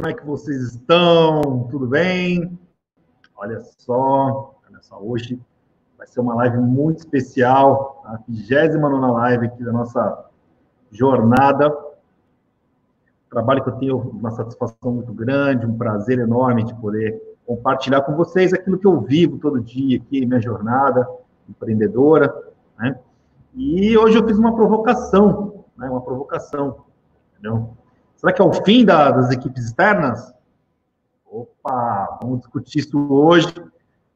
como é que vocês estão? Tudo bem? Olha só, olha só, hoje vai ser uma live muito especial, a 29 live aqui da nossa jornada. Trabalho que eu tenho uma satisfação muito grande, um prazer enorme de poder compartilhar com vocês aquilo que eu vivo todo dia aqui, minha jornada empreendedora, né? E hoje eu fiz uma provocação, né? Uma provocação, entendeu? Será que é o fim da, das equipes externas? Opa, vamos discutir isso hoje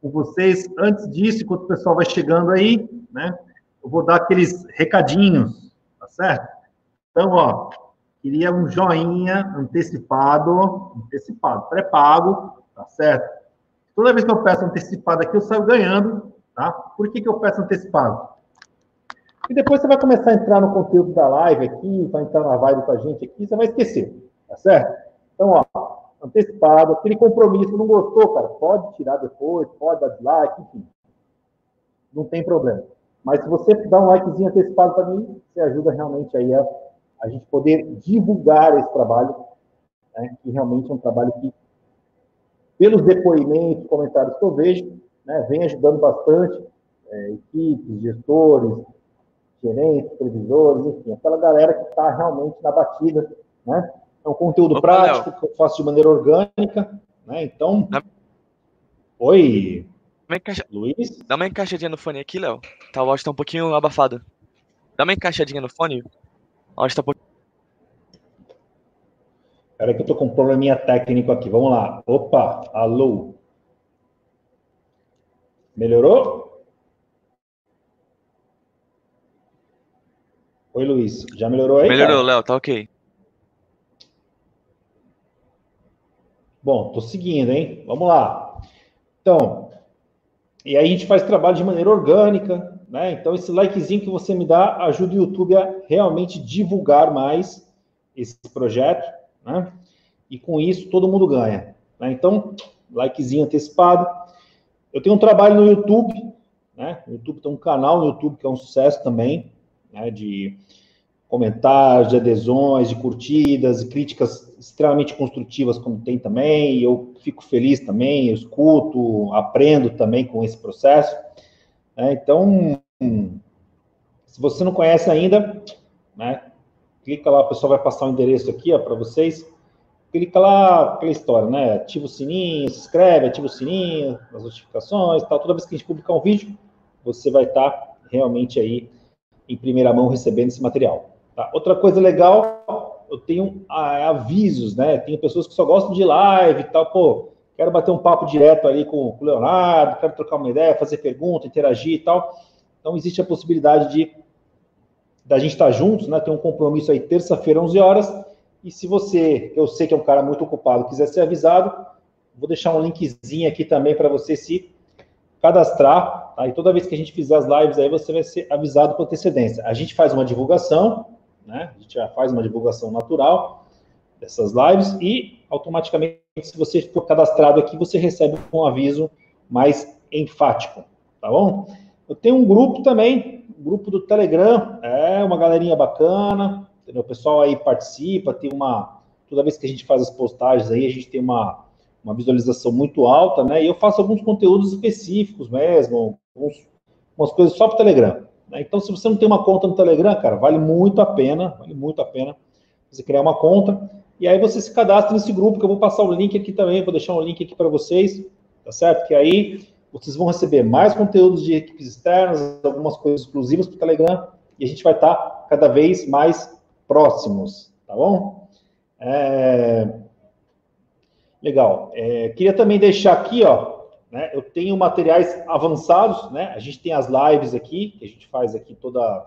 com vocês. Antes disso, enquanto o pessoal vai chegando aí, né? Eu vou dar aqueles recadinhos, tá certo? Então, ó, queria um joinha antecipado, antecipado, pré-pago, tá certo? Toda vez que eu peço antecipado aqui, eu saio ganhando, tá? Por que, que eu peço antecipado? E depois você vai começar a entrar no conteúdo da live aqui, vai entrar na vibe com a gente aqui, você vai esquecer, tá certo? Então, ó, antecipado, aquele compromisso, não gostou, cara, pode tirar depois, pode dar dislike, enfim. Não tem problema. Mas se você dá um likezinho antecipado para mim, você ajuda realmente aí a, a gente poder divulgar esse trabalho, né, que realmente é um trabalho que, pelos depoimentos, comentários que eu vejo, né, vem ajudando bastante é, equipes, gestores, gerentes, previsores, enfim, aquela galera que está realmente na batida, né? É um conteúdo Opa, prático Léo. que eu faço de maneira orgânica, né? Então. Dá... Oi. Encaixa... Luiz? Dá uma encaixadinha no fone aqui, Léo. Tá, o áudio tá um pouquinho abafado. Dá uma encaixadinha no fone. O áudio tá um pouquinho. Espera que eu tô com um probleminha técnico aqui. Vamos lá. Opa, alô. Melhorou? Oi, Luiz. Já melhorou aí? Melhorou, Léo, tá ok. Bom, tô seguindo, hein? Vamos lá. Então, e aí a gente faz trabalho de maneira orgânica, né? Então, esse likezinho que você me dá ajuda o YouTube a realmente divulgar mais esse projeto, né? E com isso todo mundo ganha. Né? Então, likezinho antecipado. Eu tenho um trabalho no YouTube, né? O YouTube tem um canal no YouTube que é um sucesso também, né, de comentários, de adesões, de curtidas, e críticas extremamente construtivas, como tem também, e eu fico feliz também, eu escuto, aprendo também com esse processo. Né, então, se você não conhece ainda, né, clica lá, o pessoal vai passar o endereço aqui para vocês, clica lá, aquela história, né, ativa o sininho, se inscreve, ativa o sininho, as notificações, tal, toda vez que a gente publicar um vídeo, você vai estar tá realmente aí em primeira mão recebendo esse material. Tá? Outra coisa legal, eu tenho ah, avisos, né? Tem pessoas que só gostam de live e tal, pô, quero bater um papo direto ali com, com o Leonardo, quero trocar uma ideia, fazer pergunta, interagir e tal. Então, existe a possibilidade de da gente estar juntos, né? Tem um compromisso aí terça-feira, 11 horas. E se você, eu sei que é um cara muito ocupado, quiser ser avisado, vou deixar um linkzinho aqui também para você se cadastrar, aí tá? toda vez que a gente fizer as lives aí, você vai ser avisado com antecedência. A gente faz uma divulgação, né? A gente já faz uma divulgação natural dessas lives e automaticamente, se você for cadastrado aqui, você recebe um aviso mais enfático, tá bom? Eu tenho um grupo também, um grupo do Telegram, é uma galerinha bacana, entendeu? O pessoal aí participa, tem uma. Toda vez que a gente faz as postagens aí, a gente tem uma uma visualização muito alta, né? E eu faço alguns conteúdos específicos mesmo, alguns, coisas só para o Telegram. Né? Então, se você não tem uma conta no Telegram, cara, vale muito a pena, vale muito a pena você criar uma conta. E aí você se cadastra nesse grupo, que eu vou passar o link aqui também, vou deixar um link aqui para vocês, tá certo? Que aí vocês vão receber mais conteúdos de equipes externas, algumas coisas exclusivas para o Telegram, e a gente vai estar tá cada vez mais próximos, tá bom? É... Legal. É, queria também deixar aqui, ó, né, eu tenho materiais avançados, né? A gente tem as lives aqui, que a gente faz aqui toda,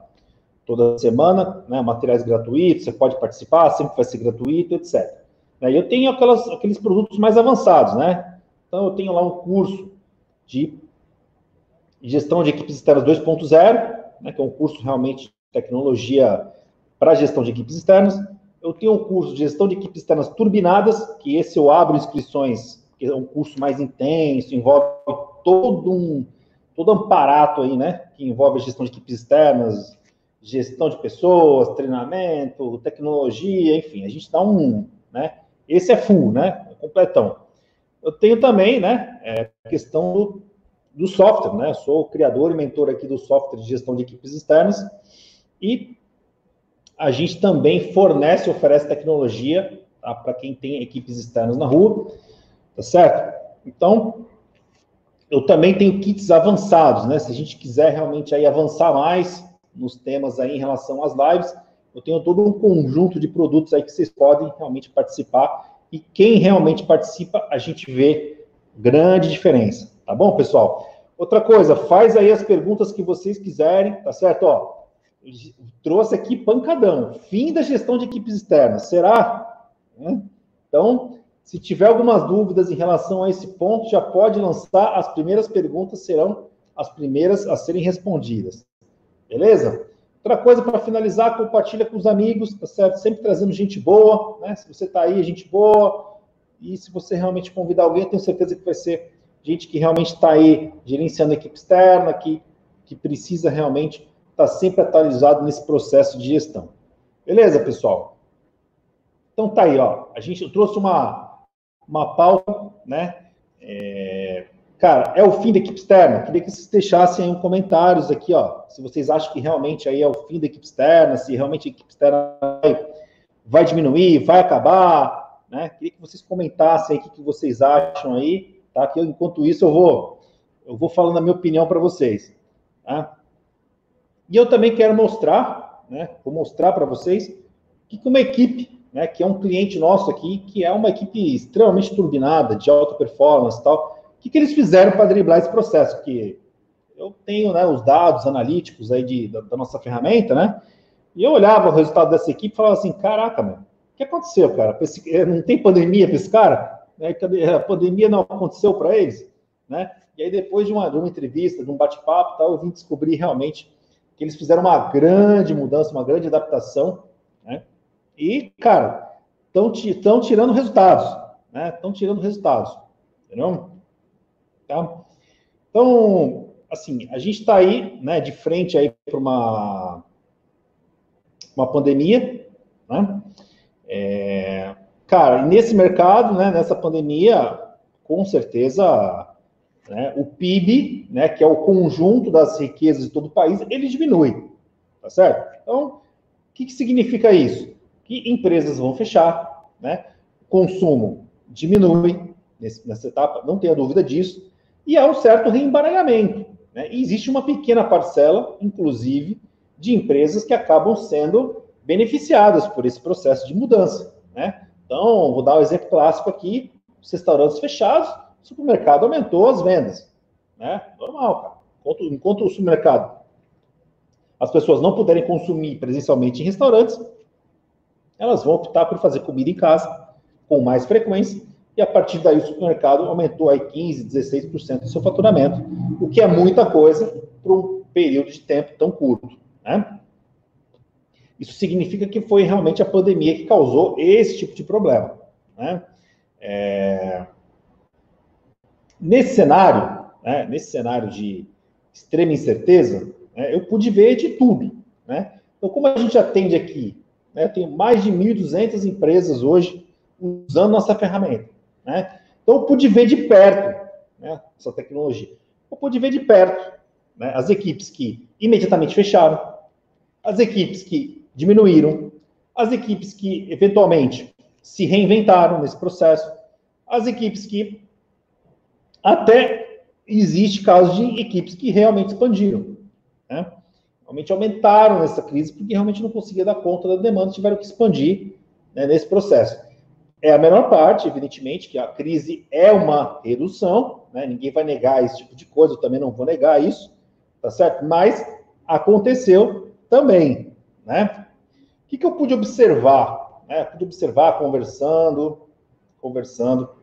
toda semana, né? Materiais gratuitos, você pode participar, sempre vai ser gratuito, etc. E eu tenho aquelas, aqueles produtos mais avançados, né? Então, eu tenho lá um curso de gestão de equipes externas 2.0, né, que é um curso realmente de tecnologia para gestão de equipes externas eu tenho um curso de gestão de equipes externas turbinadas, que esse eu abro inscrições, que é um curso mais intenso, envolve todo um todo um aparato aí, né, que envolve a gestão de equipes externas, gestão de pessoas, treinamento, tecnologia, enfim, a gente dá um, né, Esse é full, né? Completão. Eu tenho também, né, é, a questão do, do software, né? Eu sou criador e mentor aqui do software de gestão de equipes externas e a gente também fornece, oferece tecnologia tá, para quem tem equipes externas na rua, tá certo? Então, eu também tenho kits avançados, né? Se a gente quiser realmente aí avançar mais nos temas aí em relação às lives, eu tenho todo um conjunto de produtos aí que vocês podem realmente participar. E quem realmente participa, a gente vê grande diferença. Tá bom, pessoal? Outra coisa, faz aí as perguntas que vocês quiserem, tá certo? Ó, trouxe aqui pancadão. Fim da gestão de equipes externas. Será? Então, se tiver algumas dúvidas em relação a esse ponto, já pode lançar. As primeiras perguntas serão as primeiras a serem respondidas. Beleza? Outra coisa para finalizar, compartilha com os amigos, tá certo? Sempre trazendo gente boa, né? Se você está aí, gente boa. E se você realmente convidar alguém, eu tenho certeza que vai ser gente que realmente está aí gerenciando a equipe externa, que, que precisa realmente estar tá sempre atualizado nesse processo de gestão. Beleza, pessoal? Então tá aí, ó. A gente trouxe uma, uma pauta, né? É, Cara, é o fim da equipe externa? Queria que vocês deixassem aí um comentários aqui, ó. Se vocês acham que realmente aí é o fim da equipe externa, se realmente a equipe externa vai, vai diminuir, vai acabar, né? Queria que vocês comentassem aí o que, que vocês acham aí, tá? Que eu, enquanto isso eu vou eu vou falando a minha opinião para vocês, tá? E eu também quero mostrar, né? Vou mostrar para vocês que uma equipe, né? Que é um cliente nosso aqui, que é uma equipe extremamente turbinada, de alta performance, tal o que, que eles fizeram para driblar esse processo? Que eu tenho né, os dados analíticos aí de, da, da, nossa ferramenta, né? E eu olhava o resultado dessa equipe e falava assim, caraca, mano, o que aconteceu, cara? Eh, não tem pandemia para esse cara? Né? A pandemia não aconteceu para eles? Né? E aí, depois de uma, de uma entrevista, de um bate-papo, eu vim descobrir realmente que eles fizeram uma grande mudança, uma grande adaptação, né? E, cara, estão tirando resultados, né? Estão tirando resultados, entendeu? Tá? Então, assim, a gente está aí, né, de frente aí para uma, uma pandemia, né? É, cara, nesse mercado, né, nessa pandemia, com certeza, né, o PIB, né, que é o conjunto das riquezas de todo o país, ele diminui, tá certo? Então, o que, que significa isso? Que empresas vão fechar, né? Consumo diminui nesse, nessa etapa, não tenha dúvida disso e há um certo reembaralhamento. Né? E existe uma pequena parcela, inclusive, de empresas que acabam sendo beneficiadas por esse processo de mudança. Né? Então, vou dar um exemplo clássico aqui: restaurantes fechados, o supermercado aumentou as vendas. Né? Normal, cara. Enquanto, enquanto o supermercado as pessoas não puderem consumir presencialmente em restaurantes, elas vão optar por fazer comida em casa com mais frequência e a partir daí o supermercado aumentou aí 15%, 16% do seu faturamento, o que é muita coisa para um período de tempo tão curto. Né? Isso significa que foi realmente a pandemia que causou esse tipo de problema. Né? É... Nesse cenário, né, nesse cenário de extrema incerteza, né, eu pude ver de tudo. Né? Então, como a gente atende aqui, né, eu tenho mais de 1.200 empresas hoje usando nossa ferramenta. Né? Então, eu pude ver de perto né, essa tecnologia. Eu pude ver de perto né, as equipes que imediatamente fecharam, as equipes que diminuíram, as equipes que eventualmente se reinventaram nesse processo, as equipes que até existe casos de equipes que realmente expandiram, né? realmente aumentaram nessa crise porque realmente não conseguia dar conta da demanda, tiveram que expandir né, nesse processo. É a menor parte, evidentemente, que a crise é uma redução, né? ninguém vai negar esse tipo de coisa, eu também não vou negar isso, tá certo? Mas aconteceu também, né? O que, que eu pude observar? Né? Pude observar conversando, conversando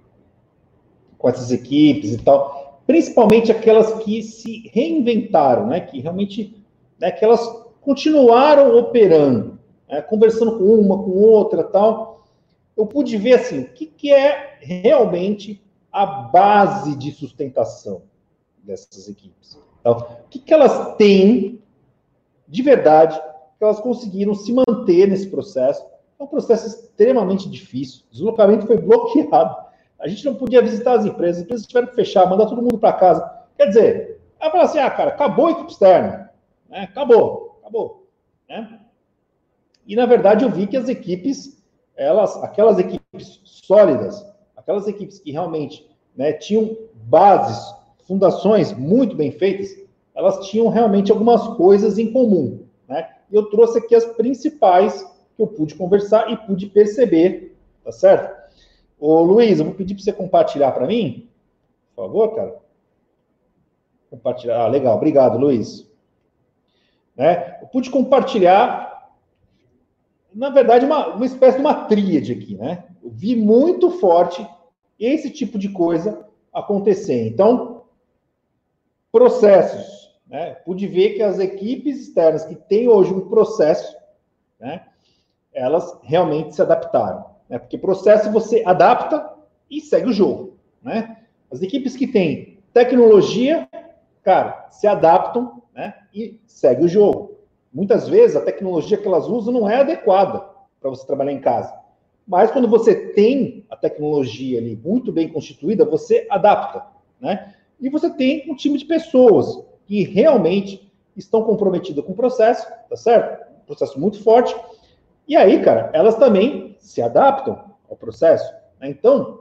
com essas equipes e tal, principalmente aquelas que se reinventaram, né? Que realmente, né? Que elas continuaram operando, né? conversando com uma, com outra, tal eu pude ver assim, o que, que é realmente a base de sustentação dessas equipes. Então, o que, que elas têm de verdade que elas conseguiram se manter nesse processo É um processo extremamente difícil. O deslocamento foi bloqueado. A gente não podia visitar as empresas, as empresas tiveram que fechar, mandar todo mundo para casa. Quer dizer, ela fala assim: ah, cara, acabou a equipe externa. Né? Acabou, acabou. Né? E, na verdade, eu vi que as equipes, elas, aquelas equipes sólidas, aquelas equipes que realmente né, tinham bases, fundações muito bem feitas, elas tinham realmente algumas coisas em comum. Né? Eu trouxe aqui as principais que eu pude conversar e pude perceber, tá certo? Ô Luiz, eu vou pedir para você compartilhar para mim, por favor, cara. Compartilhar. Ah, legal, obrigado, Luiz. Né? Eu pude compartilhar, na verdade, uma, uma espécie de uma tríade aqui, né? Eu vi muito forte esse tipo de coisa acontecer. Então, processos. Né? Pude ver que as equipes externas que têm hoje um processo, né, elas realmente se adaptaram. Né? Porque processo você adapta e segue o jogo. Né? As equipes que têm tecnologia, cara, se adaptam né, e segue o jogo. Muitas vezes a tecnologia que elas usam não é adequada para você trabalhar em casa. Mas quando você tem a tecnologia ali muito bem constituída, você adapta, né? E você tem um time de pessoas que realmente estão comprometidas com o processo, tá certo? Um processo muito forte. E aí, cara, elas também se adaptam ao processo. Né? Então,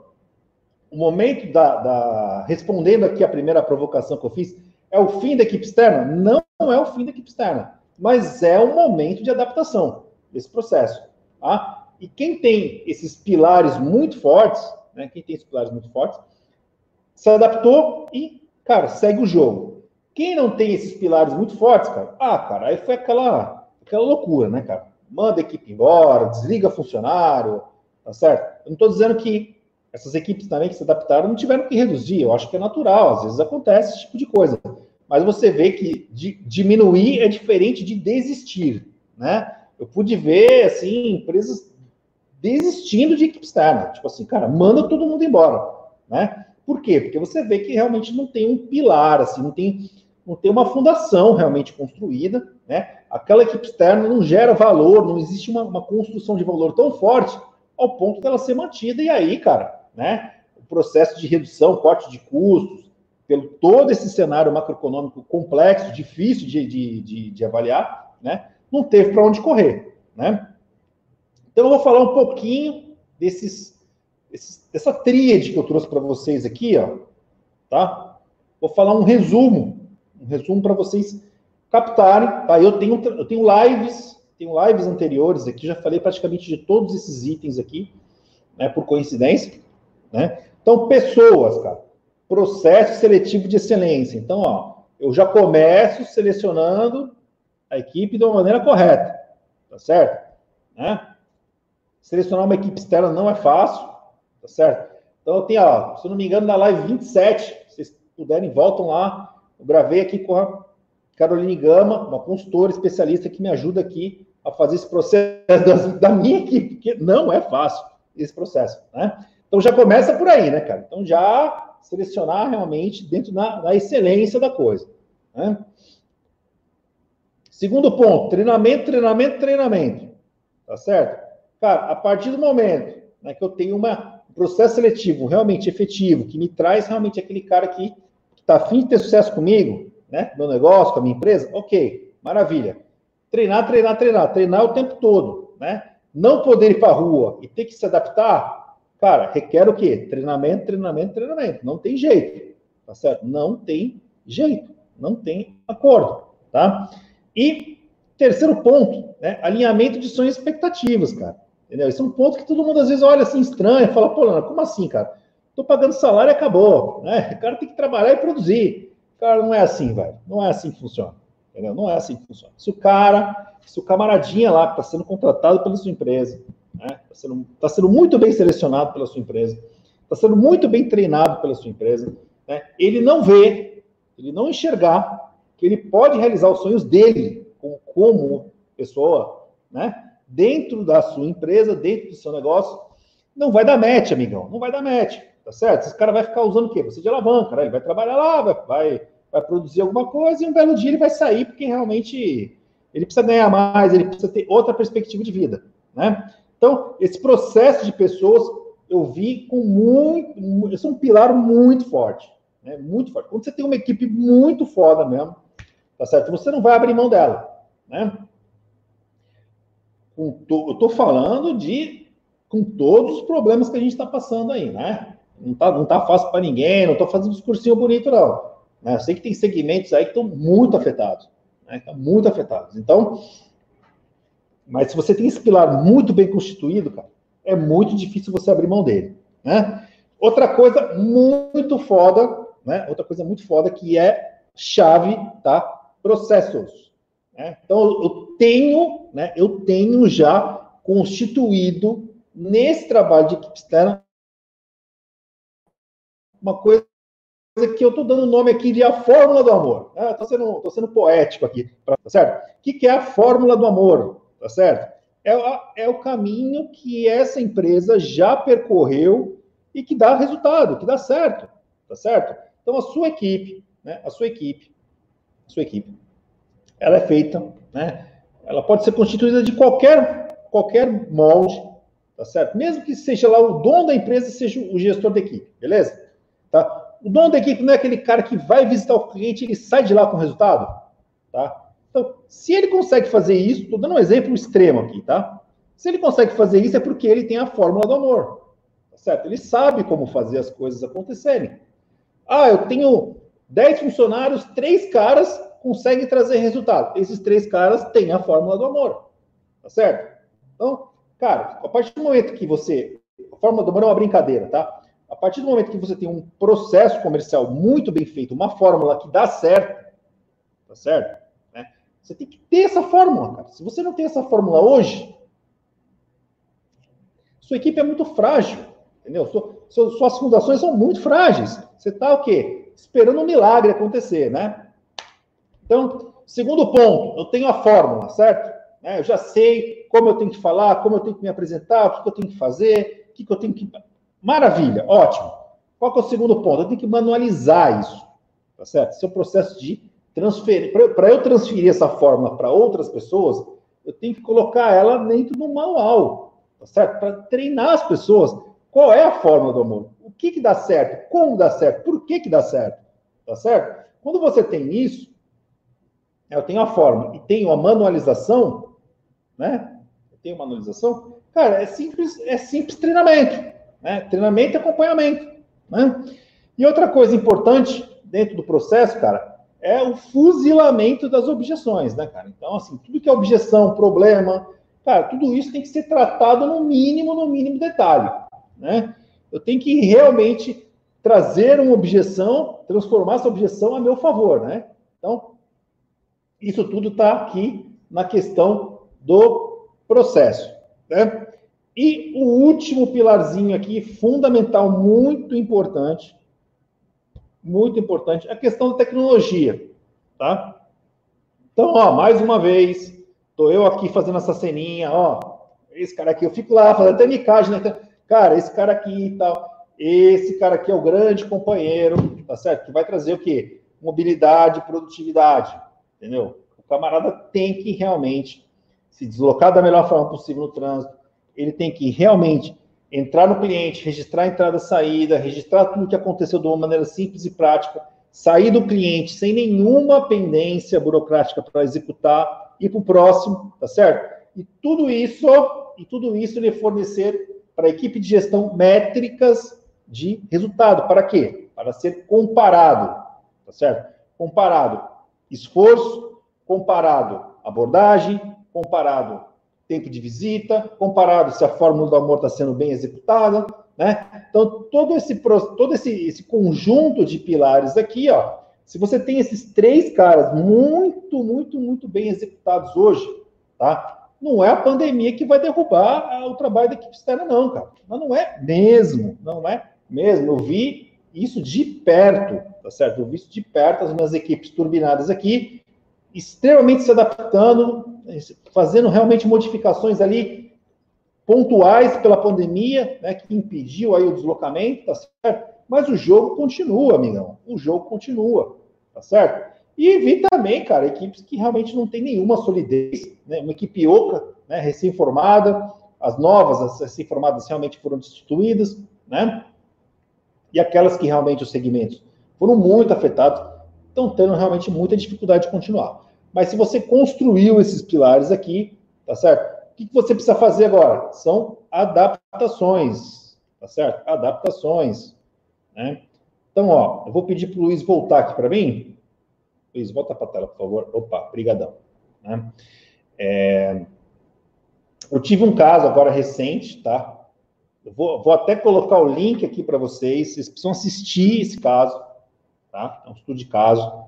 o momento da, da, Respondendo aqui a primeira provocação que eu fiz, é o fim da equipe externa? Não é o fim da equipe externa, mas é o momento de adaptação desse processo. Tá? E quem tem esses pilares muito fortes, né, quem tem esses pilares muito fortes, se adaptou e, cara, segue o jogo. Quem não tem esses pilares muito fortes, cara, ah, cara, aí foi aquela, aquela loucura, né, cara? Manda a equipe embora, desliga funcionário, tá certo? Eu não estou dizendo que essas equipes também que se adaptaram não tiveram que reduzir, eu acho que é natural, às vezes acontece esse tipo de coisa. Mas você vê que diminuir é diferente de desistir, né? Eu pude ver, assim, empresas desistindo de equipe externa. Tipo assim, cara, manda todo mundo embora, né? Por quê? Porque você vê que realmente não tem um pilar, assim, não tem, não tem uma fundação realmente construída, né? Aquela equipe externa não gera valor, não existe uma, uma construção de valor tão forte ao ponto dela ser mantida. E aí, cara, né? O processo de redução, corte de custos, pelo todo esse cenário macroeconômico complexo, difícil de, de, de, de avaliar, né? Não teve para onde correr, né? Então, eu vou falar um pouquinho desses, desses dessa tríade que eu trouxe para vocês aqui, ó, tá? Vou falar um resumo, um resumo para vocês captarem, tá? Eu tenho, eu tenho lives, tenho lives anteriores aqui, já falei praticamente de todos esses itens aqui, né, por coincidência, né? Então, pessoas, cara, processo seletivo de excelência. Então, ó, eu já começo selecionando a equipe de uma maneira correta, tá certo? Né? Selecionar uma equipe externa não é fácil, tá certo? Então, eu tenho, ó, se eu não me engano, na live 27, se vocês puderem, voltam lá. Eu gravei aqui com a Caroline Gama, uma consultora especialista que me ajuda aqui a fazer esse processo da, minha equipe, porque não é fácil esse processo, né? Então, já começa por aí, né, cara? Então, já selecionar realmente dentro da, da excelência da coisa, né? Segundo ponto, treinamento, treinamento, treinamento. Tá certo? Cara, a partir do momento né, que eu tenho uma, um processo seletivo realmente efetivo, que me traz realmente aquele cara que está afim de ter sucesso comigo, né, meu negócio, com a minha empresa, ok, maravilha. Treinar, treinar, treinar, treinar o tempo todo, né? Não poder ir para a rua e ter que se adaptar, cara, requer o quê? Treinamento, treinamento, treinamento. Não tem jeito, tá certo? Não tem jeito, não tem acordo, tá? E terceiro ponto, né? Alinhamento de sonhos e expectativas, cara. Entendeu? Esse é um ponto que todo mundo às vezes olha assim estranho, fala, pô, Lana, como assim, cara? Tô pagando salário e acabou, né? O cara tem que trabalhar e produzir. Cara, não é assim, velho. Não é assim que funciona. Entendeu? Não é assim que funciona. Se o cara, se o camaradinha lá que está sendo contratado pela sua empresa, né? Está sendo, tá sendo muito bem selecionado pela sua empresa, está sendo muito bem treinado pela sua empresa, né? Ele não vê, ele não enxergar que ele pode realizar os sonhos dele como, como pessoa, né? dentro da sua empresa, dentro do seu negócio, não vai dar match, amigão. Não vai dar match, tá certo? Esse cara vai ficar usando o quê? Você de alavanca, né? Ele vai trabalhar lá, vai, vai, vai produzir alguma coisa e um belo dia ele vai sair porque realmente ele precisa ganhar mais, ele precisa ter outra perspectiva de vida, né? Então, esse processo de pessoas eu vi com muito, esse é um pilar muito forte, né? Muito forte. Quando você tem uma equipe muito foda mesmo, tá certo? Você não vai abrir mão dela, né? Eu tô falando de com todos os problemas que a gente está passando aí, né? Não tá, não tá fácil para ninguém, não estou fazendo discursinho bonito, não. Né? Eu sei que tem segmentos aí que estão muito afetados, né? Estão muito afetados. Então, mas se você tem esse pilar muito bem constituído, cara, é muito difícil você abrir mão dele, né? Outra coisa muito foda, né? Outra coisa muito foda que é chave, tá? Processos. Né? Então eu tenho, né? Eu tenho já constituído nesse trabalho de equipe externa uma coisa que eu estou dando o nome aqui de a fórmula do amor. Estou sendo, tô sendo poético aqui, tá certo? O que, que é a fórmula do amor? Tá certo? é, é o caminho que essa empresa já percorreu e que dá resultado, que dá certo, tá certo? Então a sua equipe, né? A sua equipe, a sua equipe, ela é feita, né? Ela pode ser constituída de qualquer qualquer molde, tá certo? Mesmo que seja lá o dono da empresa seja o gestor da equipe, beleza? Tá? O dono da equipe não é aquele cara que vai visitar o cliente e ele sai de lá com resultado, tá? Então, se ele consegue fazer isso, estou dando um exemplo extremo aqui, tá? Se ele consegue fazer isso, é porque ele tem a fórmula do amor, tá certo? Ele sabe como fazer as coisas acontecerem. Ah, eu tenho 10 funcionários, três caras conseguem trazer resultado. Esses três caras têm a fórmula do amor, tá certo? Então, cara, a partir do momento que você. A fórmula do amor é uma brincadeira, tá? A partir do momento que você tem um processo comercial muito bem feito, uma fórmula que dá certo, tá certo? Você tem que ter essa fórmula, cara. Se você não tem essa fórmula hoje, sua equipe é muito frágil, entendeu? suas fundações são muito frágeis. Você está o quê? Esperando um milagre acontecer, né? Então, segundo ponto, eu tenho a fórmula, certo? É, eu já sei como eu tenho que falar, como eu tenho que me apresentar, o que eu tenho que fazer, o que eu tenho que. Maravilha, ótimo. Qual é o segundo ponto? Eu tenho que manualizar isso, tá certo? Esse é processo de transferir, para eu transferir essa fórmula para outras pessoas, eu tenho que colocar ela dentro do manual, tá certo? Para treinar as pessoas. Qual é a fórmula do amor? O que que dá certo? Como dá certo? Por que que dá certo? Tá certo? Quando você tem isso, eu tenho a fórmula e tenho a manualização, né? Eu tenho manualização, cara, é simples, é simples treinamento, né? Treinamento e acompanhamento, né? E outra coisa importante dentro do processo, cara, é o fuzilamento das objeções, né, cara? Então, assim, tudo que é objeção, problema, cara, tudo isso tem que ser tratado no mínimo, no mínimo detalhe, né? Eu tenho que realmente trazer uma objeção, transformar essa objeção a meu favor, né? Então, isso tudo está aqui na questão do processo, né? E o último pilarzinho aqui, fundamental, muito importante, muito importante, a questão da tecnologia, tá? Então, ó, mais uma vez, tô eu aqui fazendo essa ceninha, ó, esse cara aqui, eu fico lá fazendo até micagem, né? Cara, esse cara aqui e tal, esse cara aqui é o grande companheiro, tá certo? Que vai trazer o quê? Mobilidade, produtividade, entendeu? O camarada tem que realmente se deslocar da melhor forma possível no trânsito, ele tem que realmente entrar no cliente, registrar a entrada e saída, registrar tudo o que aconteceu de uma maneira simples e prática, sair do cliente sem nenhuma pendência burocrática para executar, ir para o próximo, tá certo? E tudo isso, e tudo isso ele fornecer para a equipe de gestão métricas de resultado. Para quê? Para ser comparado, tá certo? Comparado esforço, comparado abordagem, comparado tempo de visita, comparado se a fórmula do amor está sendo bem executada, né? Então, todo esse, todo esse, esse conjunto de pilares aqui, ó, se você tem esses três caras muito, muito, muito bem executados hoje, tá? Não é a pandemia que vai derrubar o trabalho da equipe externa, não, cara. Mas não é mesmo, não é mesmo. Eu vi isso de perto, tá certo? Eu vi isso de perto, as minhas equipes turbinadas aqui, extremamente se adaptando, fazendo realmente modificações ali pontuais pela pandemia, né, que impediu aí o deslocamento, tá certo? Mas o jogo continua, amigão. O jogo continua, tá certo? E vi também, cara, equipes que realmente não tem nenhuma solidez, né? Uma equipe oca, né, recém-formada, as novas, as recém-formadas realmente foram destituídas, né? E aquelas que realmente os segmentos foram muito afetados, estão tendo realmente muita dificuldade de continuar. Mas se você construiu esses pilares aqui, tá certo? O que você precisa fazer agora? São adaptações, tá certo? Adaptações, né? Então, ó, eu vou pedir para o Luiz voltar aqui para mim. Luiz, volta para a tela, por favor. Opa, brigadão. Né? É... Eu tive um caso agora recente, tá? Eu vou, vou até colocar o link aqui para vocês. Vocês precisam assistir esse caso, tá? É um estudo de caso,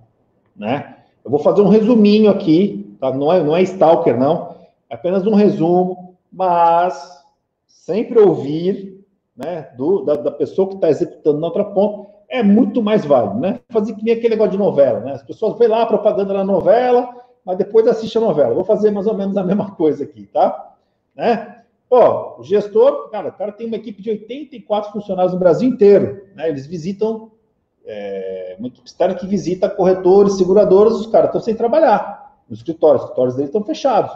né? Eu vou fazer um resuminho aqui, tá? Não é, não é stalker, não. É apenas um resumo, mas sempre ouvir, né, do, da, da pessoa que está executando na outra ponta é muito mais válido, né? Fazer que nem aquele negócio de novela, né? As pessoas vão lá, propaganda na novela, mas depois assiste a novela. Vou fazer mais ou menos a mesma coisa aqui, tá? Né? Ó, o gestor, cara, o cara tem uma equipe de 84 funcionários no Brasil inteiro, né? Eles visitam, é, uma externa que visita corretores, seguradoras, os caras estão sem trabalhar nos escritórios, os escritórios deles estão fechados,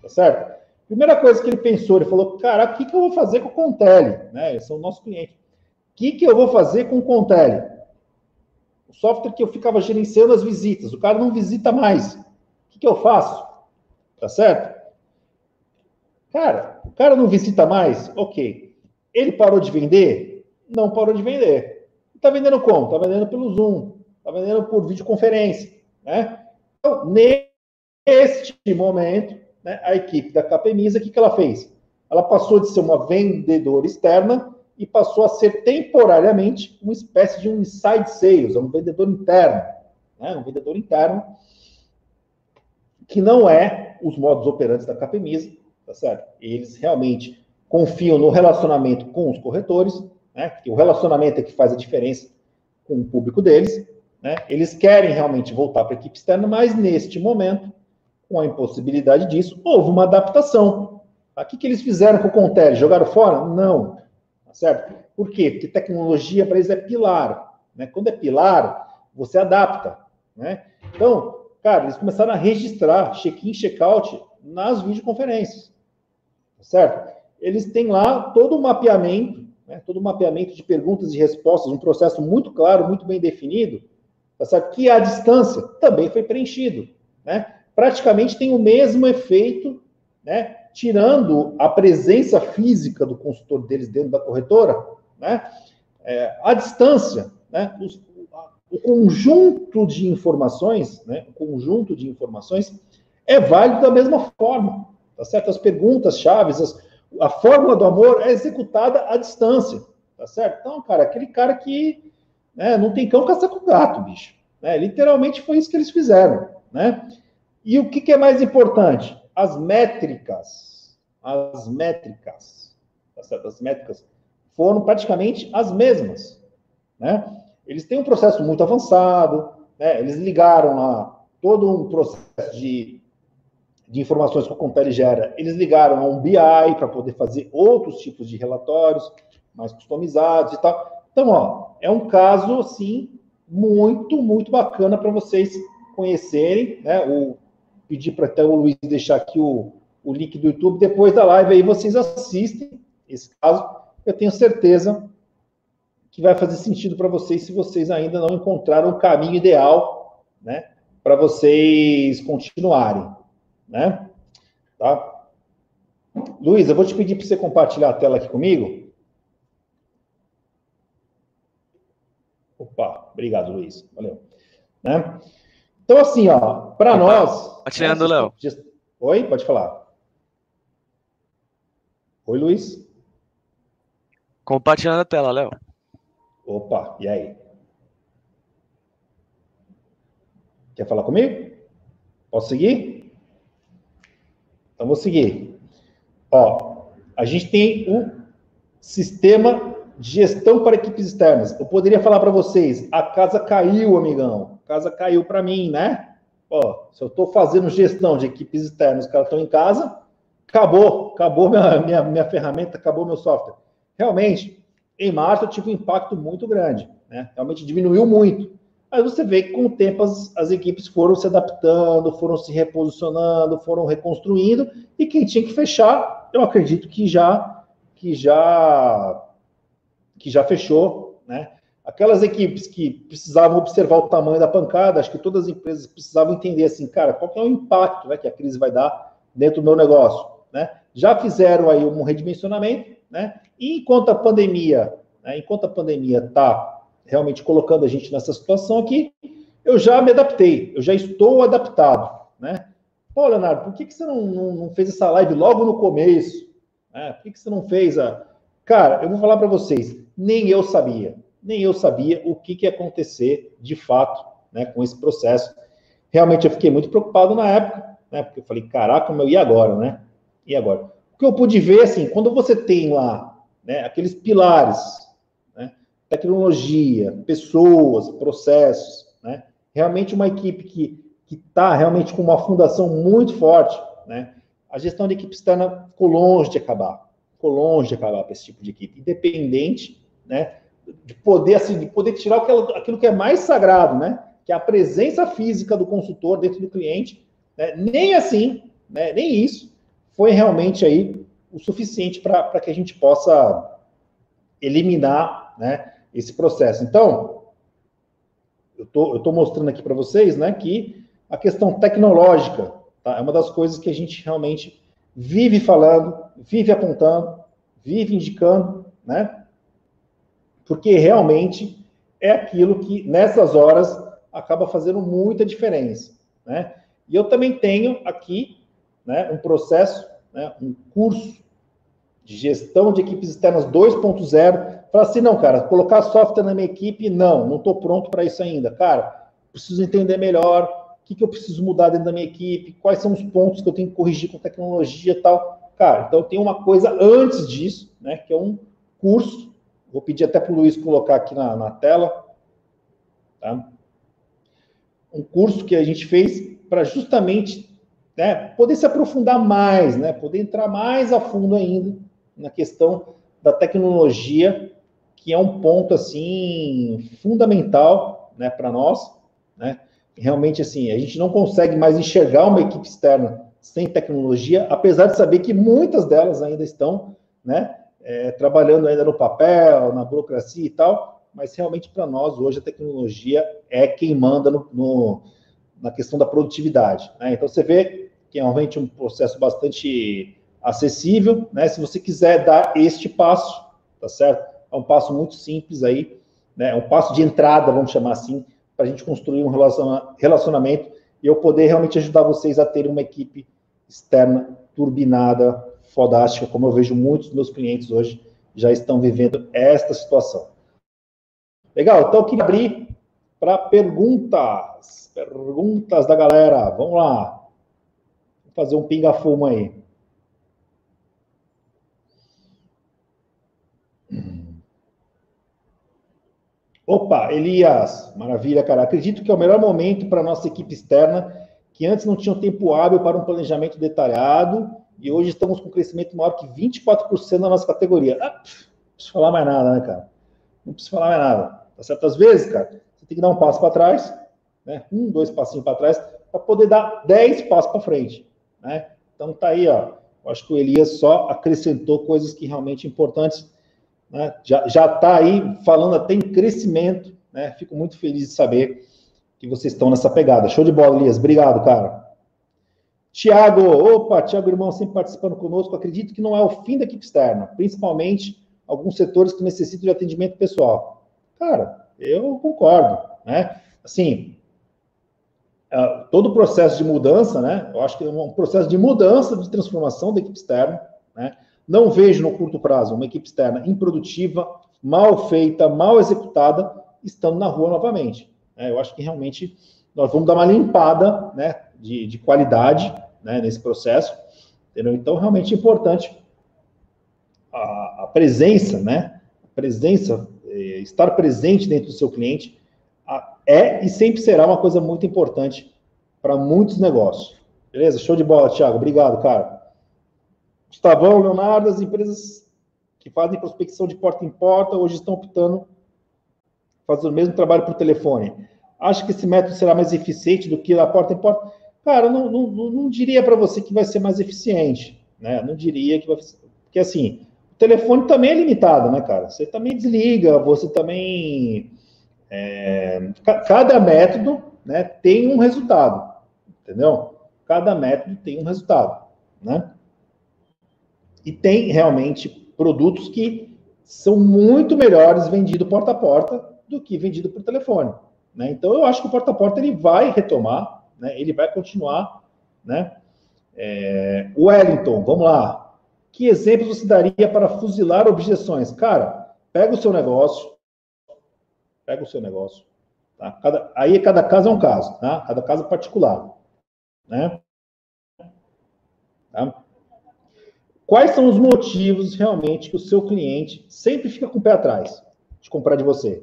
tá certo? Primeira coisa que ele pensou, ele falou, cara, o que, que eu vou fazer com o Contele? Né? Eles são nosso cliente. O que, que eu vou fazer com o Contele? O software que eu ficava gerenciando as visitas, o cara não visita mais. O que, que eu faço? Tá certo? Cara, o cara não visita mais? Ok. Ele parou de vender? Não parou de vender. Está vendendo como? Está vendendo pelo Zoom. Está vendendo por videoconferência. Né? Então, neste momento, né, a equipe da Capemisa, o que, que ela fez? Ela passou de ser uma vendedora externa e passou a ser temporariamente uma espécie de um inside sales, um vendedor interno. Né? Um vendedor interno que não é os modos operantes da Capemisa, tá certo? Eles realmente confiam no relacionamento com os corretores, né? Que o relacionamento é que faz a diferença com o público deles, né? Eles querem realmente voltar para a equipe externa, mas neste momento, com a impossibilidade disso, houve uma adaptação. O que, que eles fizeram com o Contele? Jogaram fora? Não. Tá certo? Por quê? Porque tecnologia para eles é pilar. Né? Quando é pilar, você adapta. Né? Então, cara, eles começaram a registrar check-in, check-out nas videoconferências certo? Eles têm lá todo o mapeamento, né, todo o mapeamento de perguntas e respostas, um processo muito claro, muito bem definido, tá certo? que a distância também foi preenchido. Né? Praticamente tem o mesmo efeito, né? tirando a presença física do consultor deles dentro da corretora, né? É, a distância, né? Os, o conjunto de informações, né? O conjunto de informações é válido da mesma forma tá certo? As perguntas chaves, as, a fórmula do amor é executada à distância, tá certo? Então, cara, aquele cara que né, não tem cão, caça com gato, bicho. Né? Literalmente foi isso que eles fizeram, né? E o que, que é mais importante? As métricas, as métricas, tá certo? As métricas foram praticamente as mesmas, né? Eles têm um processo muito avançado, né? Eles ligaram lá todo um processo de de informações que o Compele gera, eles ligaram a um BI para poder fazer outros tipos de relatórios mais customizados e tal. Então, ó, é um caso assim muito, muito bacana para vocês conhecerem, né? O pedir para até o Luiz deixar aqui o, o link do YouTube depois da live aí vocês assistem esse caso. Eu tenho certeza que vai fazer sentido para vocês se vocês ainda não encontraram o caminho ideal, né, para vocês continuarem né? Tá? Luiz, eu vou te pedir para você compartilhar a tela aqui comigo. Opa, obrigado, Luiz. Valeu. Né? Então, assim, ó, para nós. Compartilhando, Léo. Oi, pode falar. Oi, Luiz. Compartilhando a tela, Léo. Opa, e aí? Quer falar comigo? Posso seguir? Então, vou seguir. Ó, a gente tem um sistema de gestão para equipes externas. Eu poderia falar para vocês, a casa caiu, amigão. A casa caiu para mim, né? Ó, se eu estou fazendo gestão de equipes externas, os caras estão em casa, acabou, acabou minha, minha, minha ferramenta, acabou meu software. Realmente, em março eu tive um impacto muito grande, né? Realmente diminuiu muito. Mas você vê que com o tempo as, as equipes foram se adaptando, foram se reposicionando, foram reconstruindo, e quem tinha que fechar, eu acredito que já que já que já fechou, né? Aquelas equipes que precisavam observar o tamanho da pancada, acho que todas as empresas precisavam entender assim, cara, qual é o impacto né, que a crise vai dar dentro do meu negócio, né? Já fizeram aí um redimensionamento, né? E enquanto a pandemia, né, enquanto a pandemia está realmente colocando a gente nessa situação aqui, eu já me adaptei, eu já estou adaptado, né? Pô, Leonardo, por que, que você não, não, não fez essa live logo no começo? É, por que, que você não fez a. Cara, eu vou falar para vocês, nem eu sabia, nem eu sabia o que, que ia acontecer de fato né, com esse processo. Realmente eu fiquei muito preocupado na época, né? Porque eu falei, caraca, meu, e agora, né? E agora? O que eu pude ver, assim, quando você tem lá né, aqueles pilares tecnologia, pessoas, processos, né? Realmente uma equipe que que está realmente com uma fundação muito forte, né? A gestão de equipe externa ficou longe de acabar, ficou longe de acabar para esse tipo de equipe, independente, né? De poder assim, de poder tirar aquilo, aquilo que é mais sagrado, né? Que é a presença física do consultor dentro do cliente, né? Nem assim, né? Nem isso foi realmente aí o suficiente para que a gente possa eliminar, né? Esse processo. Então, eu tô, estou mostrando aqui para vocês né, que a questão tecnológica tá, é uma das coisas que a gente realmente vive falando, vive apontando, vive indicando, né? Porque realmente é aquilo que, nessas horas, acaba fazendo muita diferença, né? E eu também tenho aqui né, um processo, né, um curso de gestão de equipes externas 2.0 Fala assim, não, cara, colocar software na minha equipe, não, não estou pronto para isso ainda. Cara, preciso entender melhor o que, que eu preciso mudar dentro da minha equipe, quais são os pontos que eu tenho que corrigir com tecnologia e tal. Cara, então tem uma coisa antes disso, né, que é um curso. Vou pedir até para o Luiz colocar aqui na, na tela. Tá? Um curso que a gente fez para justamente né, poder se aprofundar mais, né, poder entrar mais a fundo ainda na questão da tecnologia que é um ponto assim fundamental, né, para nós, né? Realmente assim, a gente não consegue mais enxergar uma equipe externa sem tecnologia, apesar de saber que muitas delas ainda estão, né, é, trabalhando ainda no papel, na burocracia e tal, mas realmente para nós hoje a tecnologia é quem manda no, no, na questão da produtividade. Né? Então você vê que é realmente um processo bastante acessível, né? Se você quiser dar este passo, tá certo? é um passo muito simples aí, né? É um passo de entrada, vamos chamar assim, para a gente construir um relacionamento e eu poder realmente ajudar vocês a ter uma equipe externa turbinada, fodástica, como eu vejo muitos dos meus clientes hoje já estão vivendo esta situação. Legal, então eu queria abrir para perguntas. Perguntas da galera. Vamos lá. Vou fazer um pinga-fumo aí. Opa, Elias, maravilha, cara. Acredito que é o melhor momento para a nossa equipe externa, que antes não tinha tempo hábil para um planejamento detalhado, e hoje estamos com um crescimento maior que 24% na nossa categoria. Ah, não preciso falar mais nada, né, cara? Não preciso falar mais nada. Tá certo? Às vezes, cara, você tem que dar um passo para trás, né? Um, dois passinhos para trás, para poder dar dez passos para frente, né? Então tá aí, ó. Eu acho que o Elias só acrescentou coisas que realmente importantes né? já está aí falando até em crescimento, né? Fico muito feliz de saber que vocês estão nessa pegada. Show de bola, Elias. Obrigado, cara. Tiago, opa, Tiago Irmão sempre participando conosco. Acredito que não é o fim da equipe externa, principalmente alguns setores que necessitam de atendimento pessoal. Cara, eu concordo, né? Assim, ah, todo o processo de mudança, né? Eu acho que é um processo de mudança, de transformação da equipe externa, né? Não vejo no curto prazo uma equipe externa improdutiva, mal feita, mal executada, estando na rua novamente. É, eu acho que realmente nós vamos dar uma limpada né, de, de qualidade né, nesse processo. Entendeu? Então, realmente é importante a, a presença, né? A presença, é, estar presente dentro do seu cliente a, é e sempre será uma coisa muito importante para muitos negócios. Beleza? Show de bola, Thiago. Obrigado, cara. Gustavão, Leonardo, as empresas que fazem prospecção de porta em porta hoje estão optando fazer o mesmo trabalho por telefone. acha que esse método será mais eficiente do que da porta em porta? Cara, não, não, não diria para você que vai ser mais eficiente, né? Não diria que vai ser. Porque assim, o telefone também é limitado, né, cara? Você também desliga, você também. É, cada método né, tem um resultado, entendeu? Cada método tem um resultado, né? E tem realmente produtos que são muito melhores vendidos porta a porta do que vendido por telefone. Né? Então, eu acho que o porta a porta ele vai retomar, né? ele vai continuar. Né? É, Wellington, vamos lá. Que exemplos você daria para fuzilar objeções? Cara, pega o seu negócio, pega o seu negócio. Tá? Cada, aí cada caso é um caso, tá? cada caso particular. Né? Tá? Quais são os motivos realmente que o seu cliente sempre fica com o pé atrás de comprar de você?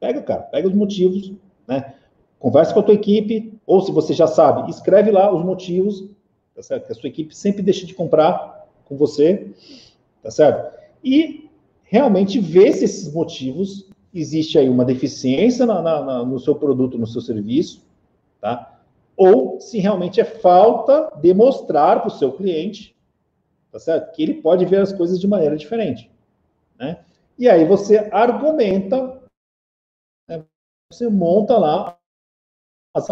Pega, cara, pega os motivos, né? Conversa com a tua equipe, ou se você já sabe, escreve lá os motivos, tá certo? Que a sua equipe sempre deixa de comprar com você, tá certo? E realmente ver se esses motivos existe aí uma deficiência na, na, na, no seu produto, no seu serviço, tá? Ou se realmente é falta de mostrar para o seu cliente, tá certo? Que ele pode ver as coisas de maneira diferente, né? E aí você argumenta você monta lá as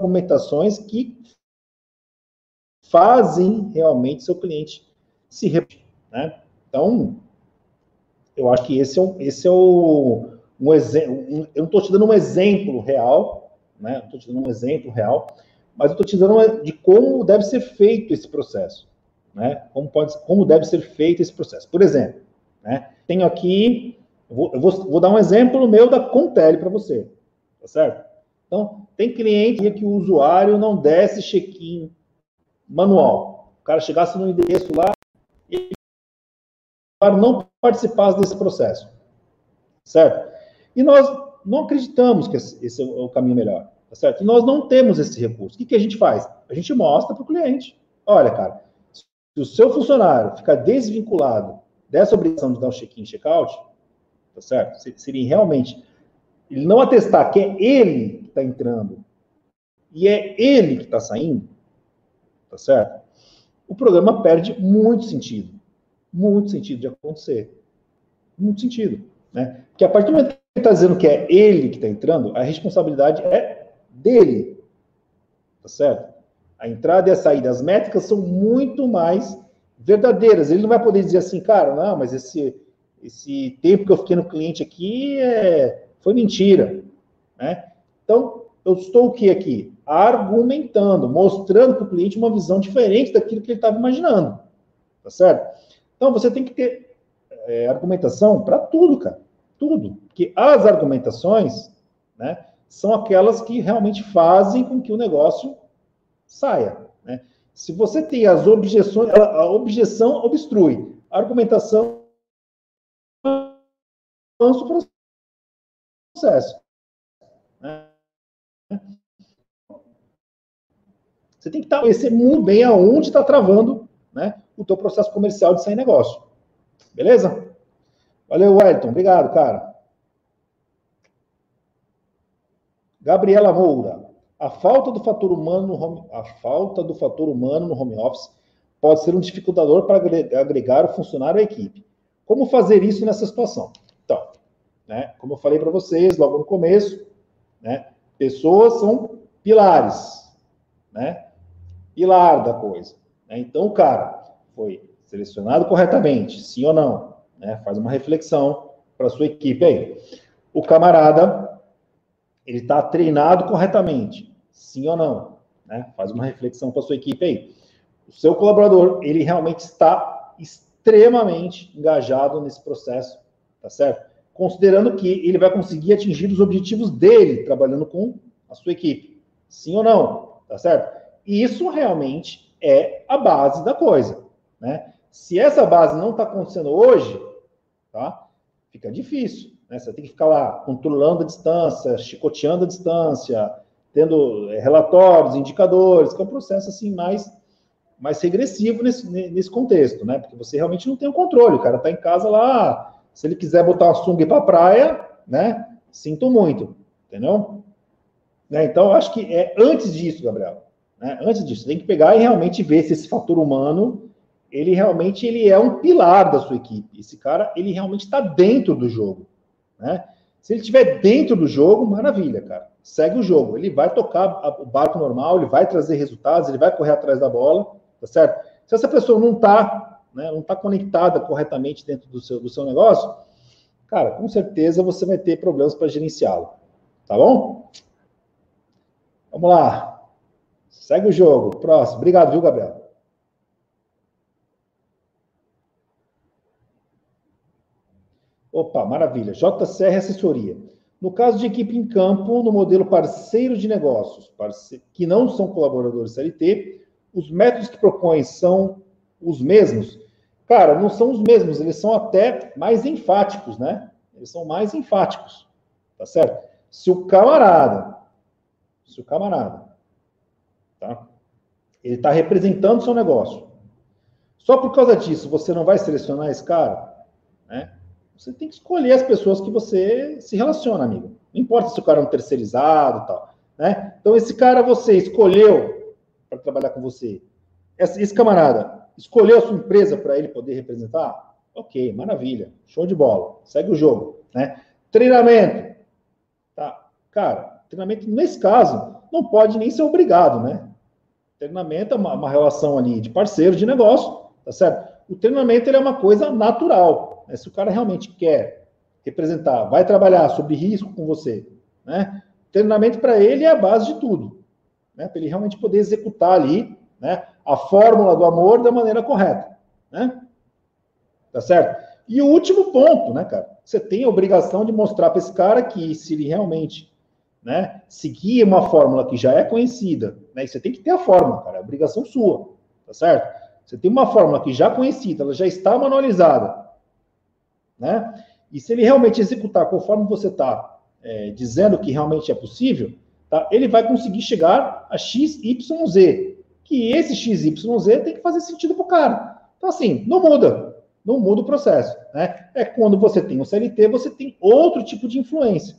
argumentações que fazem realmente seu cliente se repetir, né? Então, eu acho que esse é, um, esse é o, um exemplo. Um, eu não estou te dando um exemplo real, né? Estou te dando um exemplo real, mas eu estou te dando de como deve ser feito esse processo, né? Como pode, como deve ser feito esse processo. Por exemplo, né? Tenho aqui vou, vou, vou dar um exemplo meu da Contele para você, tá certo? Então, tem cliente que o usuário não desce check-in manual. O cara chegasse no endereço lá e não participasse desse processo, certo? E nós não acreditamos que esse é o caminho melhor, tá certo? E nós não temos esse recurso. O que, a gente faz? A gente mostra para o cliente. Olha, cara, se o seu funcionário ficar desvinculado dessa obrigação de dar o check-in check-out, tá certo? Seria realmente ele não atestar que é ele que está entrando e é ele que está saindo, tá certo? O programa perde muito sentido, muito sentido de acontecer, muito sentido, né? Porque a partir do momento que ele está dizendo que é ele que está entrando, a responsabilidade é dele, tá certo? A entrada e a saída, as métricas são muito mais verdadeiras. Ele não vai poder dizer assim, cara, não, mas esse esse tempo que eu fiquei no cliente aqui é, foi mentira, né? Então, eu estou o que aqui? Argumentando, mostrando para o cliente uma visão diferente daquilo que ele estava imaginando, tá certo? Então, você tem que ter é, argumentação para tudo, cara, tudo. Porque as argumentações, né, são aquelas que realmente fazem com que o negócio saia, né? Se você tem as objeções, a objeção obstrui, a argumentação avança o processo. Né? Você tem que conhecer muito bem aonde está travando né, o teu processo comercial de sair negócio. Beleza? Valeu, Wellington. Obrigado, cara. Gabriela Moura. A falta do fator humano no home, a falta do fator humano no home office pode ser um dificultador para agregar o funcionário à equipe. Como fazer isso nessa situação? Então, né, como eu falei para vocês logo no começo, né, pessoas são pilares, né, pilar da coisa. Né? Então, o cara foi selecionado corretamente, sim ou não? Né? Faz uma reflexão para sua equipe aí. O camarada, ele está treinado corretamente, sim ou não? Né? Faz uma reflexão para sua equipe aí. O seu colaborador, ele realmente está extremamente engajado nesse processo, tá certo? Considerando que ele vai conseguir atingir os objetivos dele trabalhando com a sua equipe. Sim ou não? Tá certo? Isso realmente é a base da coisa, né? Se essa base não está acontecendo hoje, tá? Fica difícil, né? Você tem que ficar lá controlando a distância, chicoteando a distância, tendo é, relatórios, indicadores, que é um processo assim mais mais regressivo nesse, nesse contexto, né? Porque você realmente não tem o controle. O cara está em casa lá, se ele quiser botar uma sunga para a praia, né? sinto muito, entendeu? Né? Então, acho que é antes disso, Gabriel. Né? Antes disso, tem que pegar e realmente ver se esse fator humano, ele realmente ele é um pilar da sua equipe. Esse cara, ele realmente está dentro do jogo. Né? Se ele estiver dentro do jogo, maravilha, cara. Segue o jogo. Ele vai tocar o barco normal, ele vai trazer resultados, ele vai correr atrás da bola, tá certo? Se essa pessoa não está né, não está conectada corretamente dentro do seu, do seu negócio, cara, com certeza você vai ter problemas para gerenciá-lo. Tá bom? Vamos lá. Segue o jogo. Próximo. Obrigado, viu, Gabriel? Opa, maravilha. JCR Assessoria. No caso de equipe em campo, no modelo parceiro de negócios, parce... que não são colaboradores CLT, os métodos que propõem são os mesmos? Cara, não são os mesmos, eles são até mais enfáticos, né? Eles são mais enfáticos, tá certo? Se o camarada, se o camarada, tá? Ele está representando o seu negócio. Só por causa disso, você não vai selecionar esse cara, né? Você tem que escolher as pessoas que você se relaciona, amigo. Não importa se o cara é um terceirizado e tal, né? Então, esse cara você escolheu para trabalhar com você. Esse, camarada escolheu a sua empresa para ele poder representar? Ok, maravilha. Show de bola. Segue o jogo, né? Treinamento. Tá. Cara, treinamento, nesse caso, não pode nem ser obrigado, né? Treinamento é uma, uma relação ali de parceiro de negócio, tá certo? O treinamento é uma coisa natural. Né? Se o cara realmente quer representar, vai trabalhar sobre risco com você, né? Treinamento para ele é a base de tudo, né? Para ele realmente poder executar ali, né? A fórmula do amor da maneira correta, né? Tá certo? E o último ponto, né, cara? Você tem a obrigação de mostrar para esse cara que se ele realmente, né, seguir uma fórmula que já é conhecida, né? Você tem que ter a fórmula, cara, é obrigação sua, tá certo? Você tem uma fórmula que já conhecida, ela já está manualizada, né? E se ele realmente executar conforme você está é, dizendo que realmente é possível, tá? ele vai conseguir chegar a X, Y, Z. Que esse X, Y, Z tem que fazer sentido para o cara. Então, assim, não muda. Não muda o processo. Né? É quando você tem um CLT, você tem outro tipo de influência.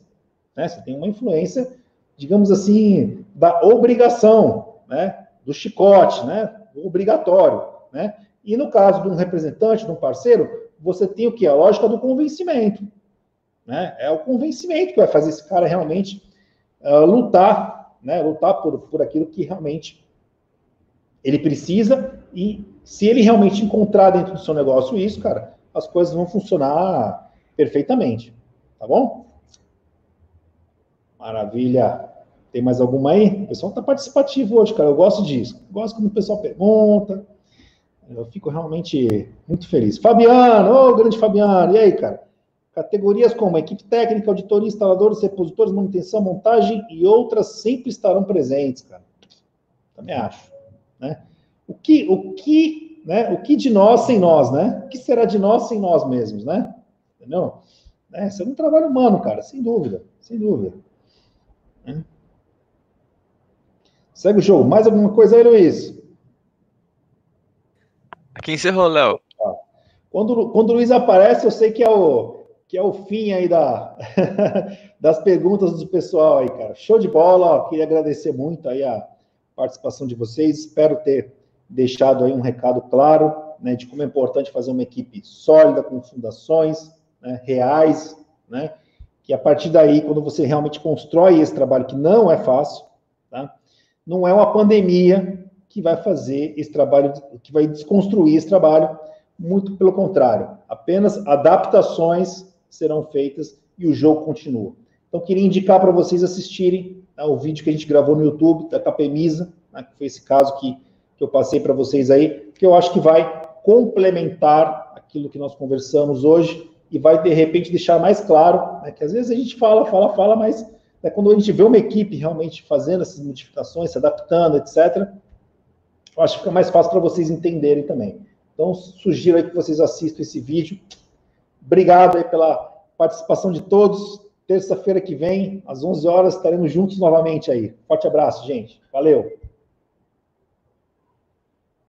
Né? Você tem uma influência, digamos assim, da obrigação, né? do chicote, né? obrigatório. Né? E no caso de um representante, de um parceiro, você tem o que? A lógica do convencimento. Né? É o convencimento que vai fazer esse cara realmente uh, lutar, né? lutar por, por aquilo que realmente ele precisa e se ele realmente encontrar dentro do seu negócio isso, cara, as coisas vão funcionar perfeitamente. Tá bom? Maravilha. Tem mais alguma aí? O pessoal tá participativo hoje, cara. Eu gosto disso. Gosto quando o pessoal pergunta. Eu fico realmente muito feliz. Fabiano, ô oh, grande Fabiano, e aí, cara? Categorias como equipe técnica, auditoria, instaladores, repositores, manutenção, montagem e outras sempre estarão presentes, cara. Também acho. Né? O, que, o, que, né? o que de nós sem nós, né? O que será de nós sem nós mesmos, né? Entendeu? É, isso é um trabalho humano, cara, sem dúvida, sem dúvida. Né? Segue o jogo. Mais alguma coisa aí, Luiz? Aqui encerrou, Léo. Quando, quando o Luiz aparece, eu sei que é o, que é o fim aí da, das perguntas do pessoal aí, cara. Show de bola, queria agradecer muito aí a participação de vocês, espero ter deixado aí um recado claro, né, de como é importante fazer uma equipe sólida, com fundações né, reais, né, que a partir daí, quando você realmente constrói esse trabalho, que não é fácil, tá, não é uma pandemia que vai fazer esse trabalho, que vai desconstruir esse trabalho, muito pelo contrário, apenas adaptações serão feitas e o jogo continua. Então, queria indicar para vocês assistirem né, o vídeo que a gente gravou no YouTube da Capemisa, né, que foi esse caso que, que eu passei para vocês aí, que eu acho que vai complementar aquilo que nós conversamos hoje e vai, de repente, deixar mais claro, né, que às vezes a gente fala, fala, fala, mas né, quando a gente vê uma equipe realmente fazendo essas modificações, se adaptando, etc., acho que fica mais fácil para vocês entenderem também. Então, sugiro aí que vocês assistam esse vídeo. Obrigado aí pela participação de todos. Terça-feira que vem, às 11 horas, estaremos juntos novamente aí. Forte abraço, gente. Valeu!